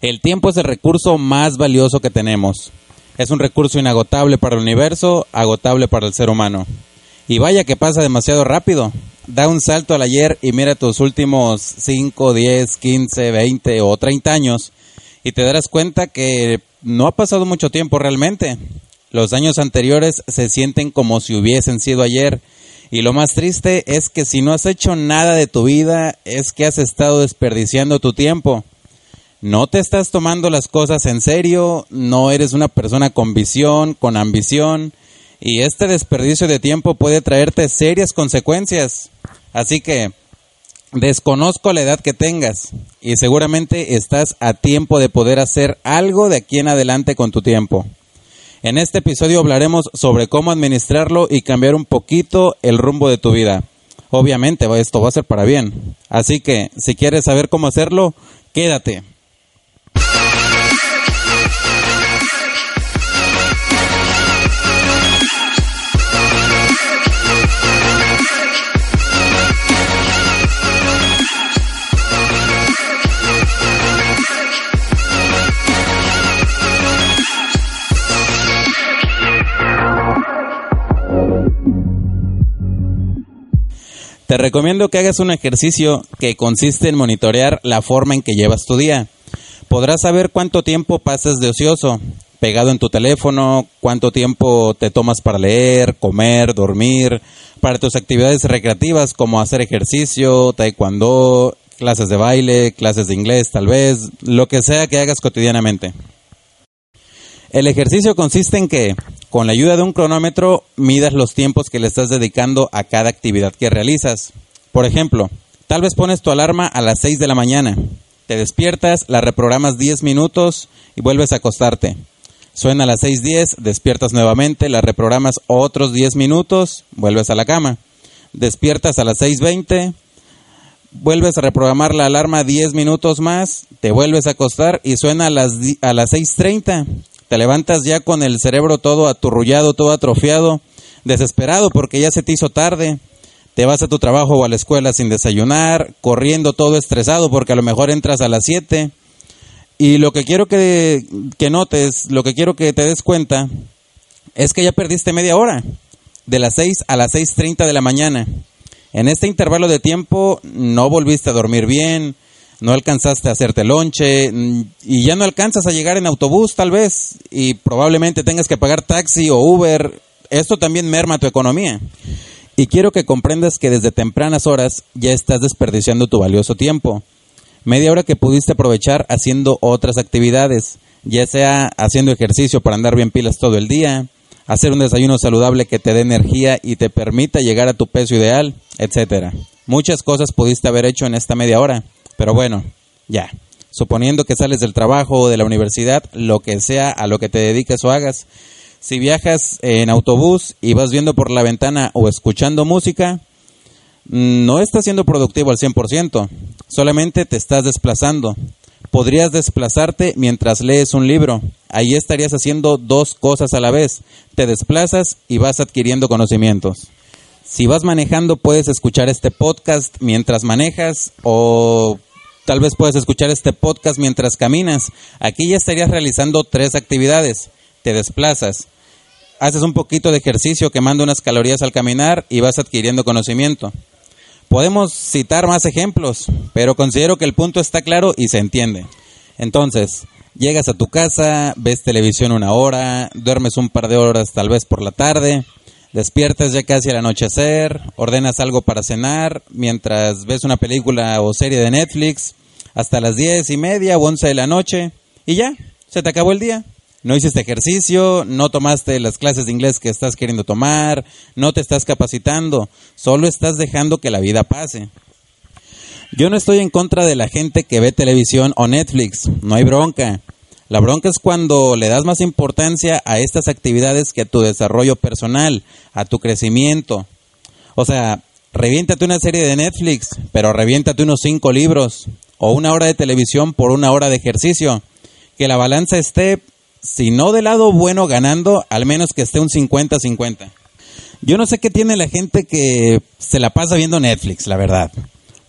El tiempo es el recurso más valioso que tenemos. Es un recurso inagotable para el universo, agotable para el ser humano. Y vaya que pasa demasiado rápido. Da un salto al ayer y mira tus últimos 5, 10, 15, 20 o 30 años y te darás cuenta que no ha pasado mucho tiempo realmente. Los años anteriores se sienten como si hubiesen sido ayer. Y lo más triste es que si no has hecho nada de tu vida es que has estado desperdiciando tu tiempo no te estás tomando las cosas en serio, no eres una persona con visión, con ambición, y este desperdicio de tiempo puede traerte serias consecuencias. Así que desconozco la edad que tengas y seguramente estás a tiempo de poder hacer algo de aquí en adelante con tu tiempo. En este episodio hablaremos sobre cómo administrarlo y cambiar un poquito el rumbo de tu vida. Obviamente esto va a ser para bien. Así que si quieres saber cómo hacerlo, quédate. Te recomiendo que hagas un ejercicio que consiste en monitorear la forma en que llevas tu día. Podrás saber cuánto tiempo pasas de ocioso, pegado en tu teléfono, cuánto tiempo te tomas para leer, comer, dormir, para tus actividades recreativas como hacer ejercicio, taekwondo, clases de baile, clases de inglés tal vez, lo que sea que hagas cotidianamente. El ejercicio consiste en que con la ayuda de un cronómetro midas los tiempos que le estás dedicando a cada actividad que realizas. Por ejemplo, tal vez pones tu alarma a las 6 de la mañana. Te despiertas, la reprogramas 10 minutos y vuelves a acostarte. Suena a las 6.10, despiertas nuevamente, la reprogramas otros 10 minutos, vuelves a la cama. Despiertas a las 6.20, vuelves a reprogramar la alarma 10 minutos más, te vuelves a acostar y suena a las, a las 6.30 te levantas ya con el cerebro todo aturrullado, todo atrofiado, desesperado porque ya se te hizo tarde. Te vas a tu trabajo o a la escuela sin desayunar, corriendo todo estresado porque a lo mejor entras a las 7. Y lo que quiero que, que notes, lo que quiero que te des cuenta, es que ya perdiste media hora, de las 6 a las 6.30 de la mañana. En este intervalo de tiempo no volviste a dormir bien, no alcanzaste a hacerte lonche mm, y ya no alcanzas a llegar en autobús tal vez y probablemente tengas que pagar taxi o Uber. Esto también merma tu economía. Y quiero que comprendas que desde tempranas horas ya estás desperdiciando tu valioso tiempo. Media hora que pudiste aprovechar haciendo otras actividades, ya sea haciendo ejercicio para andar bien pilas todo el día, hacer un desayuno saludable que te dé energía y te permita llegar a tu peso ideal, etcétera. Muchas cosas pudiste haber hecho en esta media hora. Pero bueno, ya. Suponiendo que sales del trabajo o de la universidad, lo que sea a lo que te dediques o hagas. Si viajas en autobús y vas viendo por la ventana o escuchando música, no estás siendo productivo al 100%, solamente te estás desplazando. Podrías desplazarte mientras lees un libro. Ahí estarías haciendo dos cosas a la vez. Te desplazas y vas adquiriendo conocimientos. Si vas manejando, puedes escuchar este podcast mientras manejas o Tal vez puedes escuchar este podcast mientras caminas. Aquí ya estarías realizando tres actividades. Te desplazas, haces un poquito de ejercicio quemando unas calorías al caminar y vas adquiriendo conocimiento. Podemos citar más ejemplos, pero considero que el punto está claro y se entiende. Entonces, llegas a tu casa, ves televisión una hora, duermes un par de horas tal vez por la tarde, despiertas ya casi al anochecer, ordenas algo para cenar, mientras ves una película o serie de Netflix, hasta las diez y media o once de la noche, y ya, se te acabó el día. No hiciste ejercicio, no tomaste las clases de inglés que estás queriendo tomar, no te estás capacitando, solo estás dejando que la vida pase. Yo no estoy en contra de la gente que ve televisión o Netflix, no hay bronca. La bronca es cuando le das más importancia a estas actividades que a tu desarrollo personal, a tu crecimiento. O sea, reviéntate una serie de Netflix, pero reviéntate unos cinco libros, o una hora de televisión por una hora de ejercicio. Que la balanza esté, si no del lado bueno ganando, al menos que esté un 50-50. Yo no sé qué tiene la gente que se la pasa viendo Netflix, la verdad.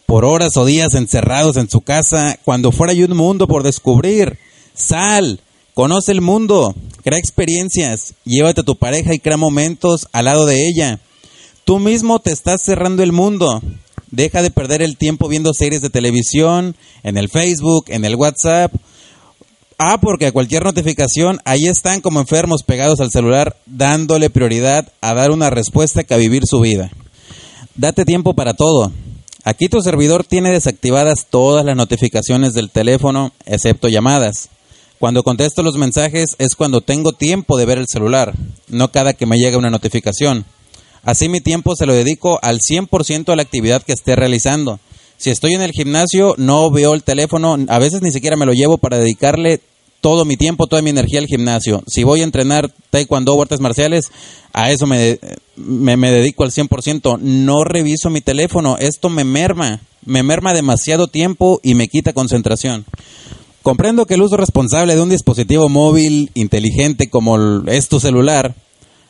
Por horas o días encerrados en su casa, cuando fuera hay un mundo por descubrir. Sal, conoce el mundo, crea experiencias, llévate a tu pareja y crea momentos al lado de ella. Tú mismo te estás cerrando el mundo. Deja de perder el tiempo viendo series de televisión, en el Facebook, en el WhatsApp. Ah, porque a cualquier notificación, ahí están como enfermos pegados al celular, dándole prioridad a dar una respuesta que a vivir su vida. Date tiempo para todo. Aquí tu servidor tiene desactivadas todas las notificaciones del teléfono, excepto llamadas. Cuando contesto los mensajes es cuando tengo tiempo de ver el celular, no cada que me llega una notificación. Así mi tiempo se lo dedico al 100% a la actividad que esté realizando. Si estoy en el gimnasio, no veo el teléfono, a veces ni siquiera me lo llevo para dedicarle todo mi tiempo, toda mi energía al gimnasio. Si voy a entrenar taekwondo o artes marciales, a eso me, me, me dedico al 100%. No reviso mi teléfono, esto me merma, me merma demasiado tiempo y me quita concentración. Comprendo que el uso responsable de un dispositivo móvil inteligente como es tu celular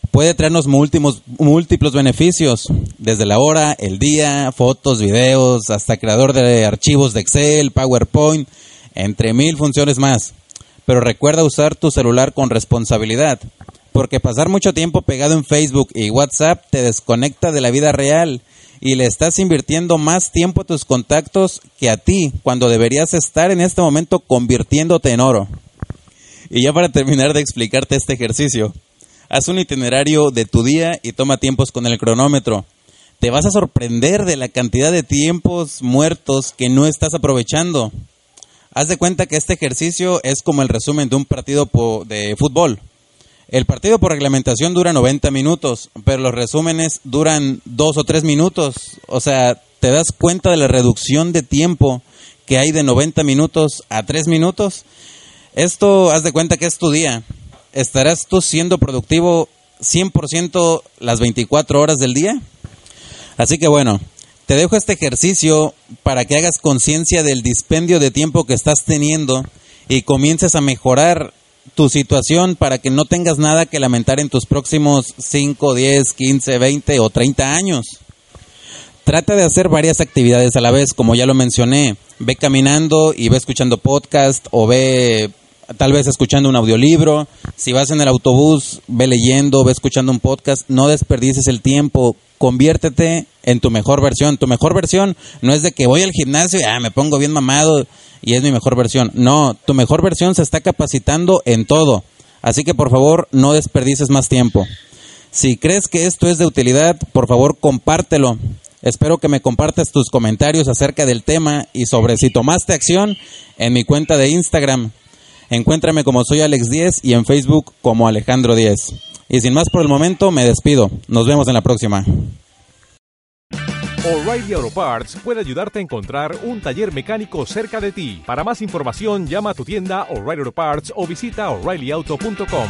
puede traernos múltiplos, múltiplos beneficios, desde la hora, el día, fotos, videos, hasta creador de archivos de Excel, PowerPoint, entre mil funciones más. Pero recuerda usar tu celular con responsabilidad, porque pasar mucho tiempo pegado en Facebook y WhatsApp te desconecta de la vida real y le estás invirtiendo más tiempo a tus contactos que a ti, cuando deberías estar en este momento convirtiéndote en oro. Y ya para terminar de explicarte este ejercicio, haz un itinerario de tu día y toma tiempos con el cronómetro. Te vas a sorprender de la cantidad de tiempos muertos que no estás aprovechando. Haz de cuenta que este ejercicio es como el resumen de un partido de fútbol. El partido por reglamentación dura 90 minutos, pero los resúmenes duran dos o tres minutos. O sea, te das cuenta de la reducción de tiempo que hay de 90 minutos a 3 minutos. Esto, haz de cuenta que es tu día. ¿Estarás tú siendo productivo 100% las 24 horas del día? Así que bueno, te dejo este ejercicio para que hagas conciencia del dispendio de tiempo que estás teniendo y comiences a mejorar tu situación para que no tengas nada que lamentar en tus próximos 5, 10, 15, 20 o 30 años. Trata de hacer varias actividades a la vez, como ya lo mencioné. Ve caminando y ve escuchando podcast o ve tal vez escuchando un audiolibro. Si vas en el autobús, ve leyendo, ve escuchando un podcast. No desperdices el tiempo. Conviértete en tu mejor versión. Tu mejor versión no es de que voy al gimnasio y ah, me pongo bien mamado y es mi mejor versión. No, tu mejor versión se está capacitando en todo. Así que por favor no desperdices más tiempo. Si crees que esto es de utilidad, por favor compártelo. Espero que me compartas tus comentarios acerca del tema y sobre si tomaste acción en mi cuenta de Instagram. Encuéntrame como soy Alex 10 y en Facebook como Alejandro 10. Y sin más por el momento, me despido. Nos vemos en la próxima. O'Reilly Auto Parts puede ayudarte a encontrar un taller mecánico cerca de ti. Para más información, llama a tu tienda O'Reilly Auto Parts o visita oreillyauto.com.